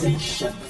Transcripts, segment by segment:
sensation.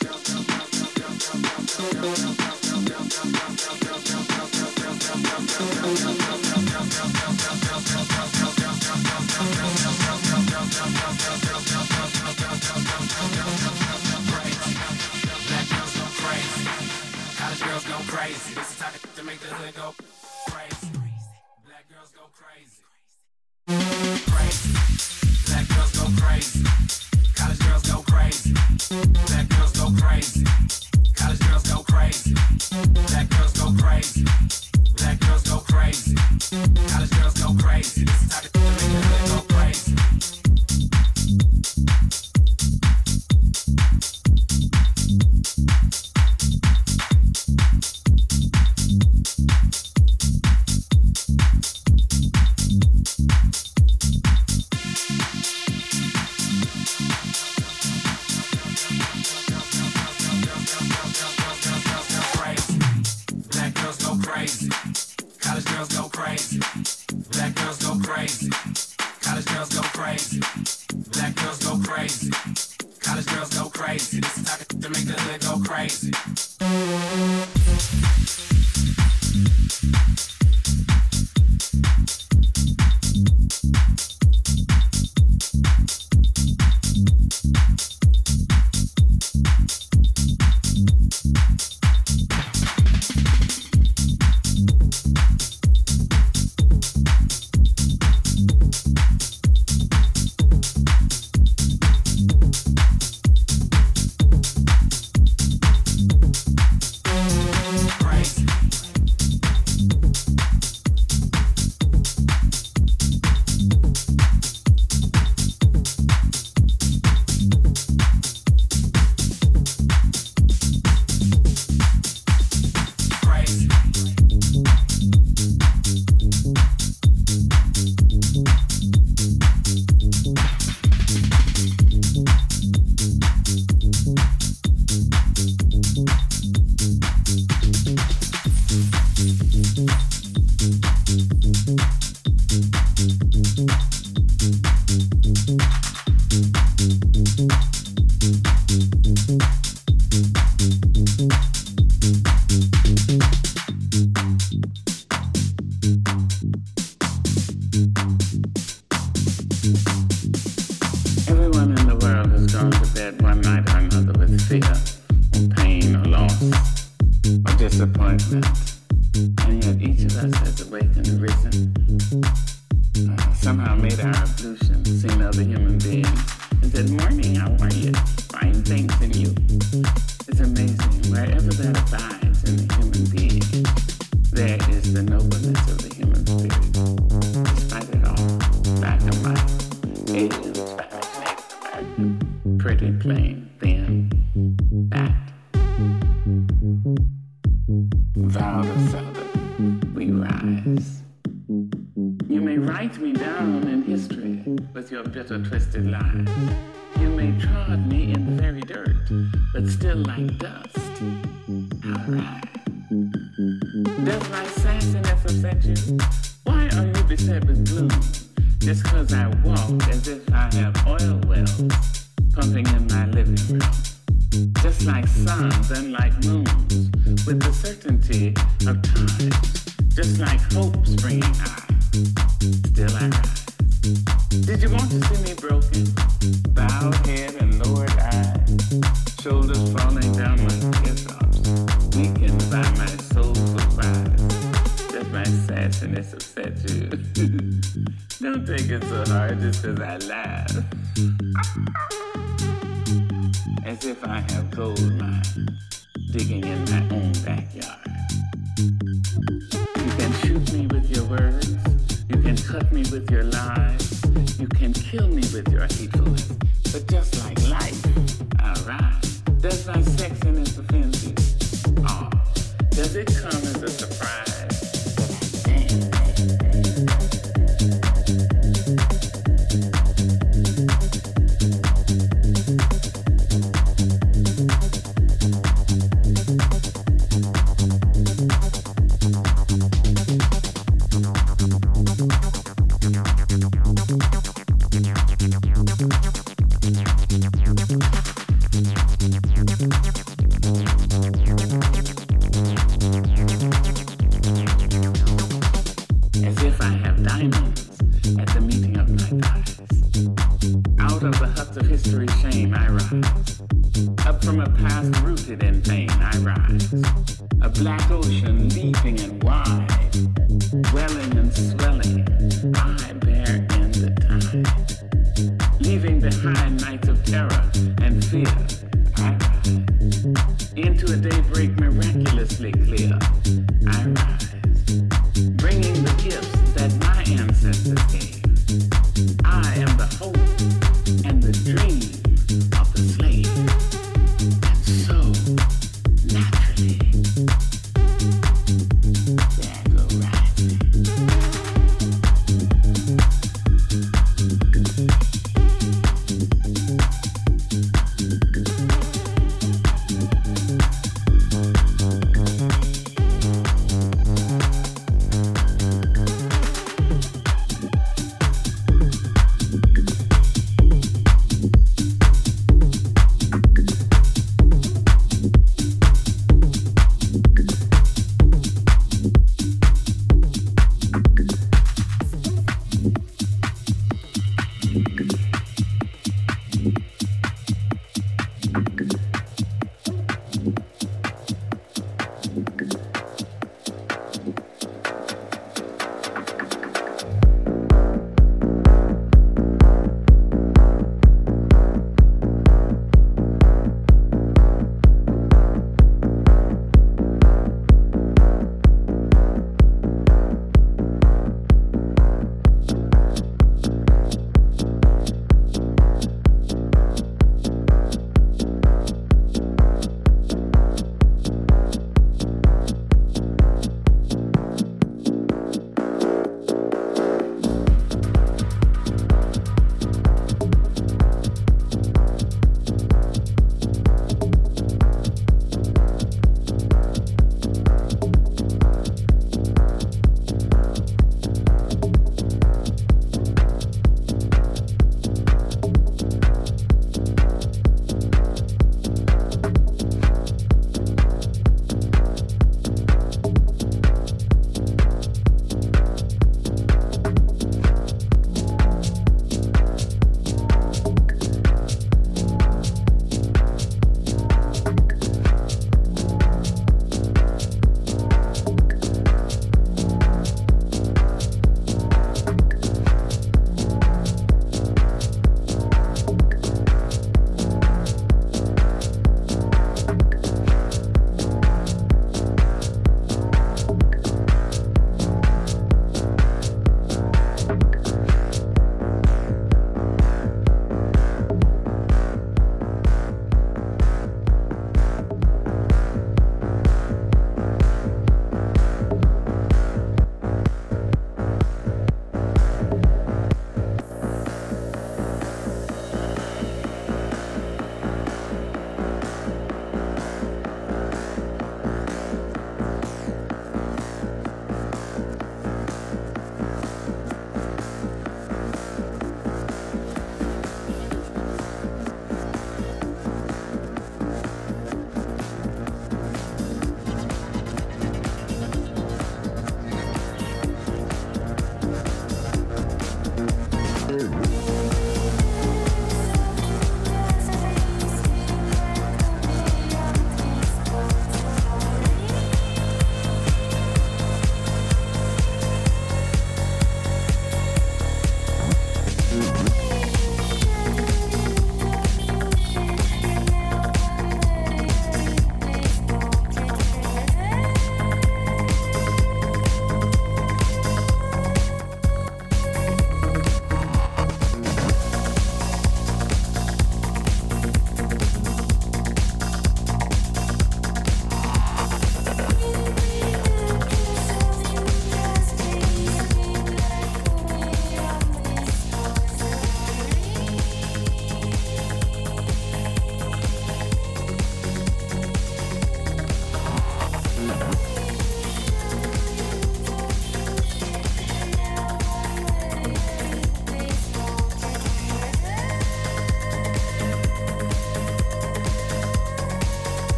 Thank you. Louder, Southern, we rise. You may write me down in history with your bitter, twisted lies. You may trod me in the very dirt, but still like dust, I rise. Does my sassiness affect you? Why are you beset with gloom? Just cause I walk as if I have oil wells pumping in my living room just like suns and like moons, with the certainty of time, just like hope springing high. Still I rise. Did you want to see me broken, bowed head and lowered eyes, shoulders falling down my teardrops, weakened by my soulful cries? Just my sassiness upset you. Don't take it so hard just 'cause I laugh. as if I have gold mine digging in my own backyard. You can shoot me with your words, you can cut me with your lies, you can kill me with your hatefulness, but just like life, I rise. Does my sexiness offend you? Oh, does it come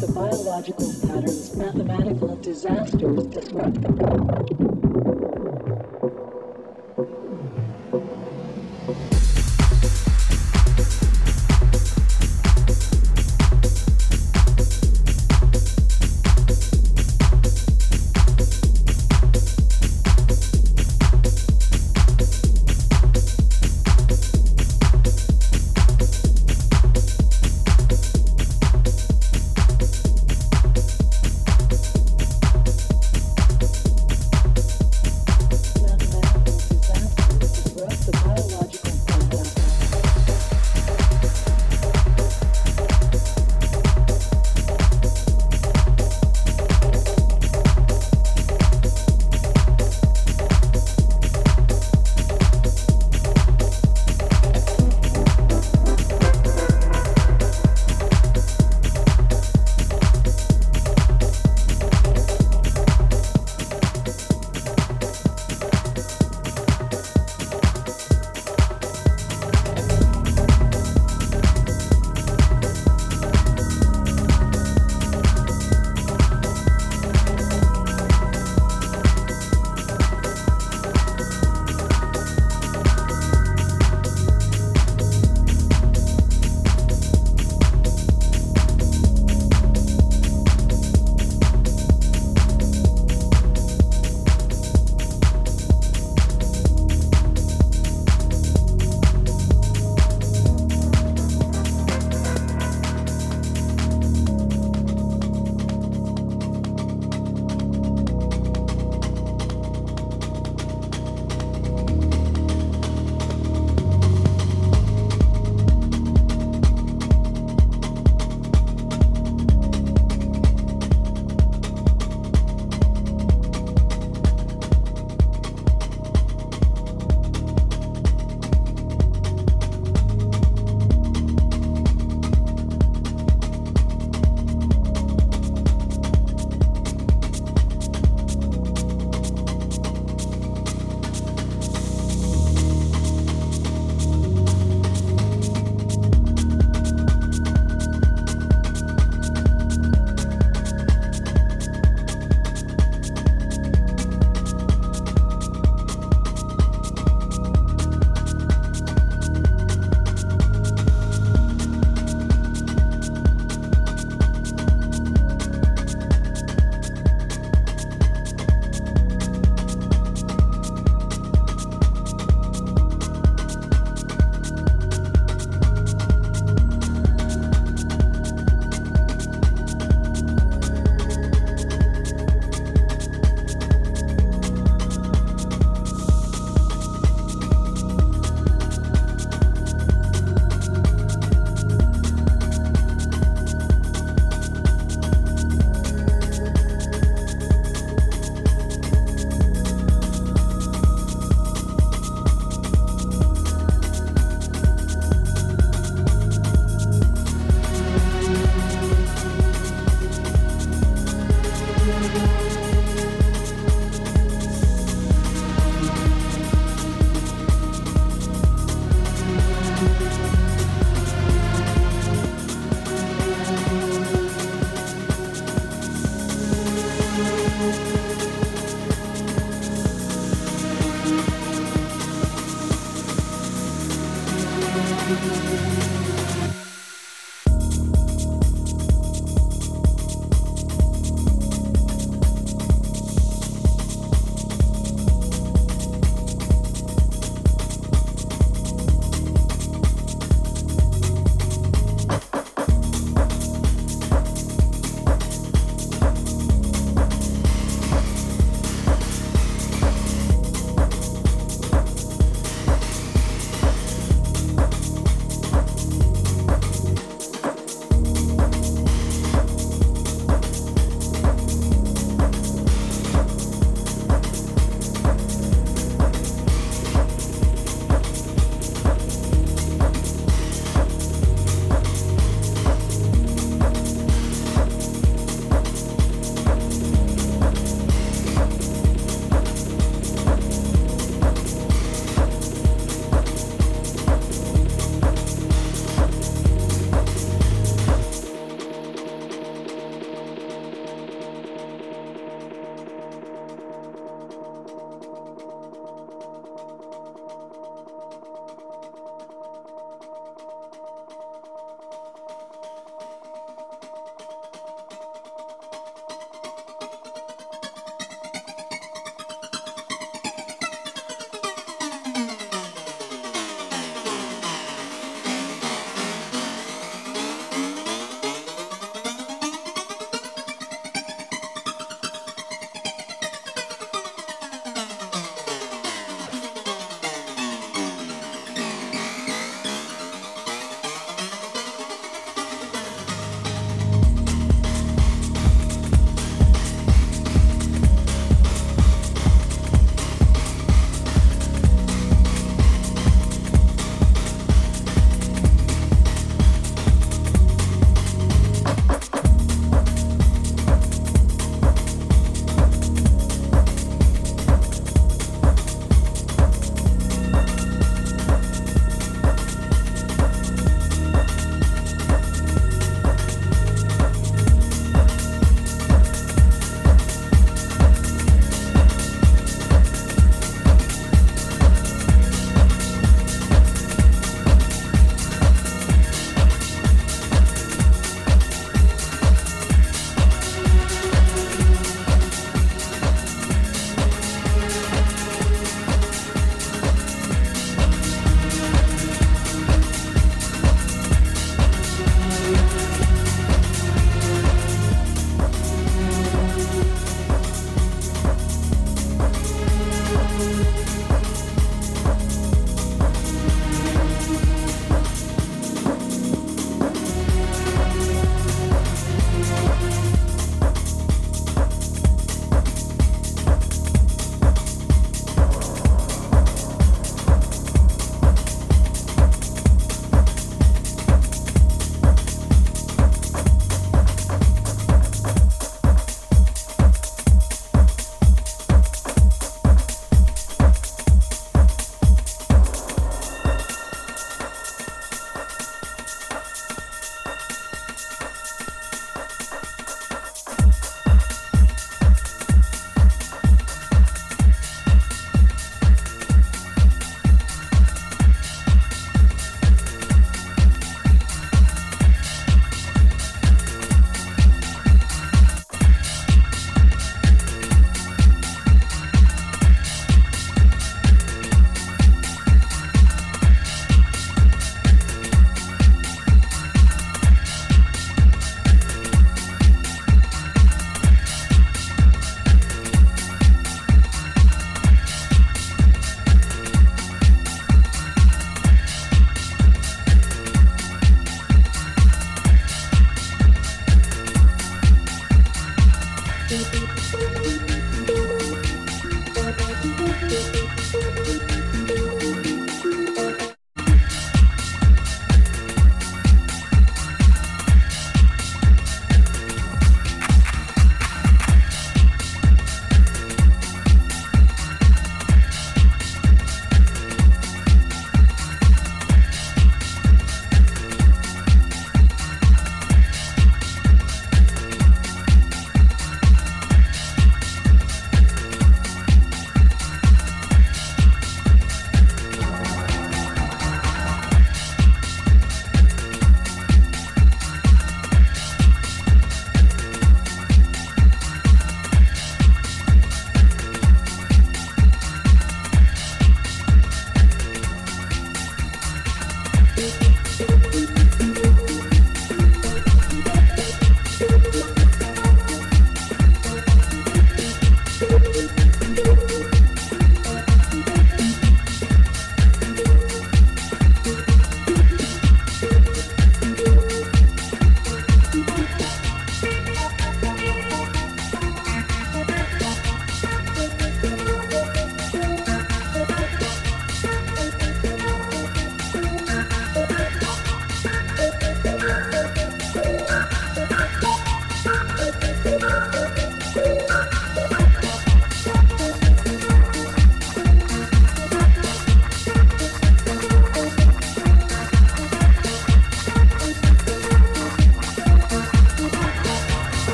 the biological patterns, mathematical disasters disrupt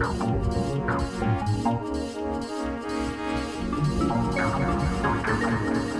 Thank you.